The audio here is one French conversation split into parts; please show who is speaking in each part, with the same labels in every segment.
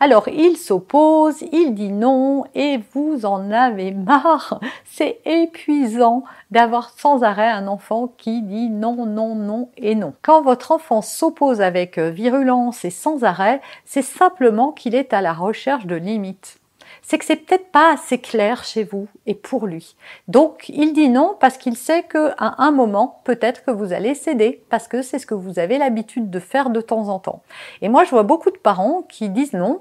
Speaker 1: Alors, il s'oppose, il dit non, et vous en avez marre. C'est épuisant d'avoir sans arrêt un enfant qui dit non, non, non et non. Quand votre enfant s'oppose avec virulence et sans arrêt, c'est simplement qu'il est à la recherche de limites c'est que c'est peut-être pas assez clair chez vous et pour lui. Donc, il dit non parce qu'il sait qu'à un moment, peut-être que vous allez céder parce que c'est ce que vous avez l'habitude de faire de temps en temps. Et moi, je vois beaucoup de parents qui disent non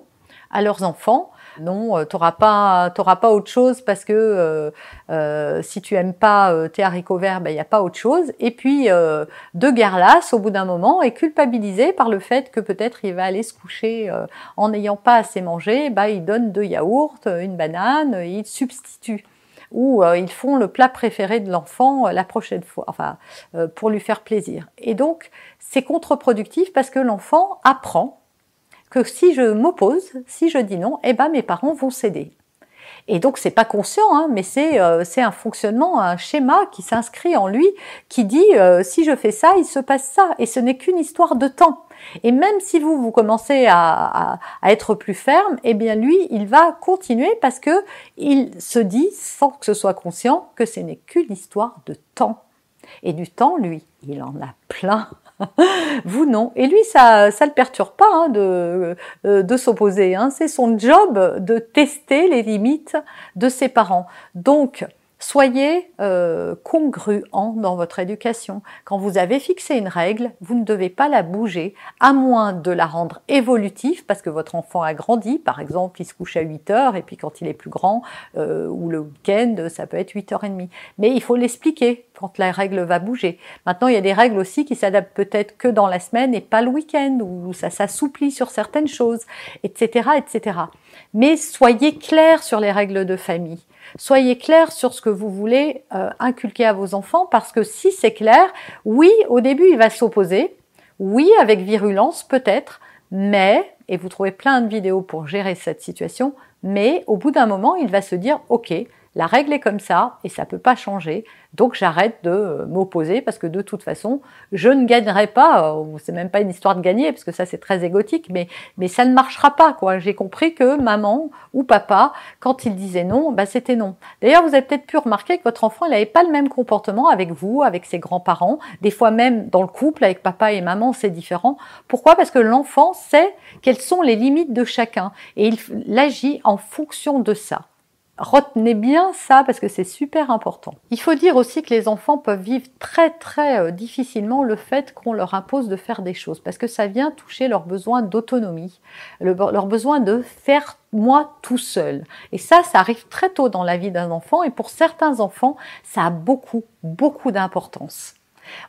Speaker 1: à leurs enfants. Non, euh, t'auras pas, t'auras pas autre chose parce que euh, euh, si tu aimes pas tes haricots verts, ben il y a pas autre chose. Et puis de guerre au bout d'un moment et culpabilisé par le fait que peut-être il va aller se coucher en n'ayant pas assez mangé, bah il donne deux yaourts, une banane, il substitue ou ils font le plat préféré de l'enfant la prochaine fois, enfin pour lui faire plaisir. Et donc c'est contre-productif parce que l'enfant apprend que si je m'oppose, si je dis non, eh ben mes parents vont céder. Et donc c'est pas conscient, hein, mais c'est euh, c'est un fonctionnement, un schéma qui s'inscrit en lui, qui dit euh, si je fais ça, il se passe ça, et ce n'est qu'une histoire de temps. Et même si vous vous commencez à, à, être plus ferme, eh bien lui, il va continuer parce que il se dit, sans que ce soit conscient, que ce n'est qu'une histoire de temps. Et du temps, lui, il en a plein. Vous non. Et lui, ça ça le perturbe pas hein, de, euh, de s'opposer. Hein. C'est son job de tester les limites de ses parents. Donc, Soyez euh, congruent dans votre éducation. Quand vous avez fixé une règle, vous ne devez pas la bouger, à moins de la rendre évolutive, parce que votre enfant a grandi. Par exemple, il se couche à 8 heures, et puis quand il est plus grand, euh, ou le week-end, ça peut être 8 heures et demie. Mais il faut l'expliquer quand la règle va bouger. Maintenant, il y a des règles aussi qui s'adaptent peut-être que dans la semaine et pas le week-end, où ça s'assouplit sur certaines choses, etc., etc. Mais soyez clairs sur les règles de famille. Soyez clair sur ce que vous voulez euh, inculquer à vos enfants parce que si c'est clair, oui, au début, il va s'opposer. Oui, avec virulence peut-être, mais, et vous trouvez plein de vidéos pour gérer cette situation, mais au bout d'un moment, il va se dire, OK, la règle est comme ça et ça peut pas changer. Donc j'arrête de euh, m'opposer parce que de toute façon, je ne gagnerai pas. Euh, c'est même pas une histoire de gagner parce que ça c'est très égotique, mais ça ne marchera pas quoi. J'ai compris que maman ou papa, quand il disait non, bah c'était non. D'ailleurs, vous avez peut-être pu remarquer que votre enfant n'avait pas le même comportement avec vous, avec ses grands-parents. Des fois même dans le couple avec papa et maman, c'est différent. Pourquoi? Parce que l'enfant sait quelles sont les limites de chacun et il agit en fonction de ça. Retenez bien ça parce que c'est super important. Il faut dire aussi que les enfants peuvent vivre très très euh, difficilement le fait qu'on leur impose de faire des choses parce que ça vient toucher leur besoin d'autonomie, leur besoin de faire moi tout seul. Et ça, ça arrive très tôt dans la vie d'un enfant et pour certains enfants, ça a beaucoup, beaucoup d'importance.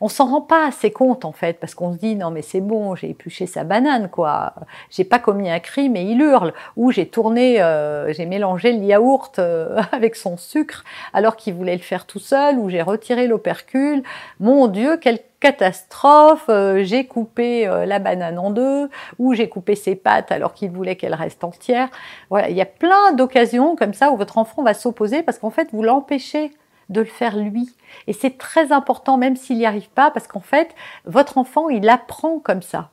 Speaker 1: On s'en rend pas assez compte en fait, parce qu'on se dit non mais c'est bon, j'ai épluché sa banane quoi, j'ai pas commis un crime et il hurle, ou j'ai tourné, euh, j'ai mélangé le yaourt euh, avec son sucre alors qu'il voulait le faire tout seul, ou j'ai retiré l'opercule. Mon Dieu, quelle catastrophe, euh, j'ai coupé la banane en deux, ou j'ai coupé ses pattes alors qu'il voulait qu'elle reste entière. Voilà, il y a plein d'occasions comme ça où votre enfant va s'opposer parce qu'en fait vous l'empêchez de le faire lui. Et c'est très important, même s'il n'y arrive pas, parce qu'en fait, votre enfant, il apprend comme ça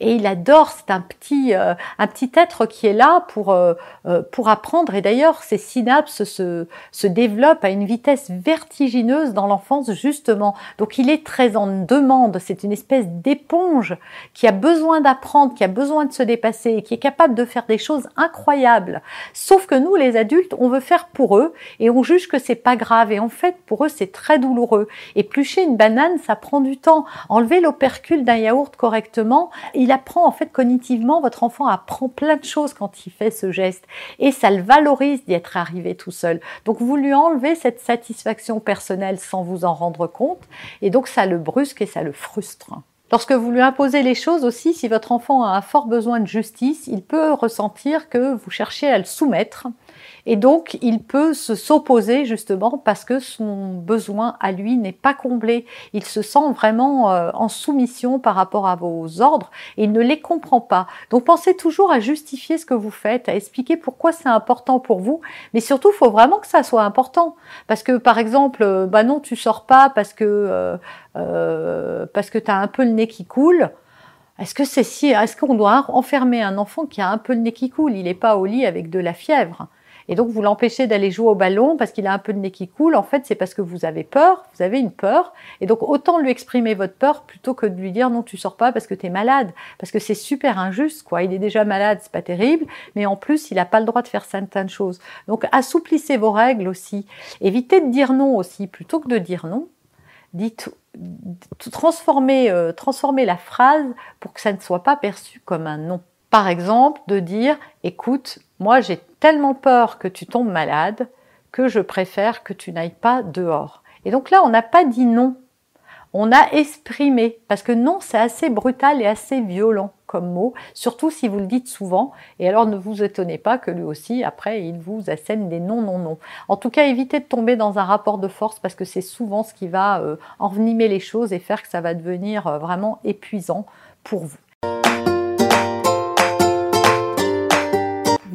Speaker 1: et il adore. C'est un petit, euh, un petit être qui est là pour, euh, euh, pour apprendre. Et d'ailleurs, ses synapses se, se développent à une vitesse vertigineuse dans l'enfance, justement. Donc, il est très en demande. C'est une espèce d'éponge qui a besoin d'apprendre, qui a besoin de se dépasser et qui est capable de faire des choses incroyables. Sauf que nous, les adultes, on veut faire pour eux et on juge que c'est pas grave. Et en fait, pour eux, c'est très douloureux. Éplucher une banane, ça prend du temps. Enlever l'opercule d'un yaourt correctement, il apprend en fait cognitivement, votre enfant apprend plein de choses quand il fait ce geste et ça le valorise d'y être arrivé tout seul. Donc vous lui enlevez cette satisfaction personnelle sans vous en rendre compte et donc ça le brusque et ça le frustre. Lorsque vous lui imposez les choses aussi, si votre enfant a un fort besoin de justice, il peut ressentir que vous cherchez à le soumettre et donc, il peut se s'opposer justement parce que son besoin à lui n'est pas comblé. Il se sent vraiment euh, en soumission par rapport à vos ordres et il ne les comprend pas. Donc, pensez toujours à justifier ce que vous faites, à expliquer pourquoi c'est important pour vous. Mais surtout, faut vraiment que ça soit important. Parce que, par exemple, euh, bah non, tu sors pas parce que, euh, parce que tu as un peu le nez qui coule. Est-ce que c'est si, est-ce qu'on doit enfermer un enfant qui a un peu le nez qui coule? Il n'est pas au lit avec de la fièvre. Et donc vous l'empêchez d'aller jouer au ballon parce qu'il a un peu de nez qui coule. En fait, c'est parce que vous avez peur, vous avez une peur. Et donc autant lui exprimer votre peur plutôt que de lui dire non, tu sors pas parce que tu es malade. Parce que c'est super injuste, quoi. Il est déjà malade, c'est pas terrible, mais en plus, il n'a pas le droit de faire certaines choses. Donc assouplissez vos règles aussi. Évitez de dire non aussi, plutôt que de dire non. Dites transformer, euh, transformer la phrase pour que ça ne soit pas perçu comme un non. Par exemple, de dire écoute, moi j'ai tellement peur que tu tombes malade que je préfère que tu n'ailles pas dehors. Et donc là, on n'a pas dit non. On a exprimé, parce que non, c'est assez brutal et assez violent comme mot, surtout si vous le dites souvent. Et alors ne vous étonnez pas que lui aussi, après, il vous assène des non, non, non. En tout cas, évitez de tomber dans un rapport de force parce que c'est souvent ce qui va euh, envenimer les choses et faire que ça va devenir euh, vraiment épuisant pour vous.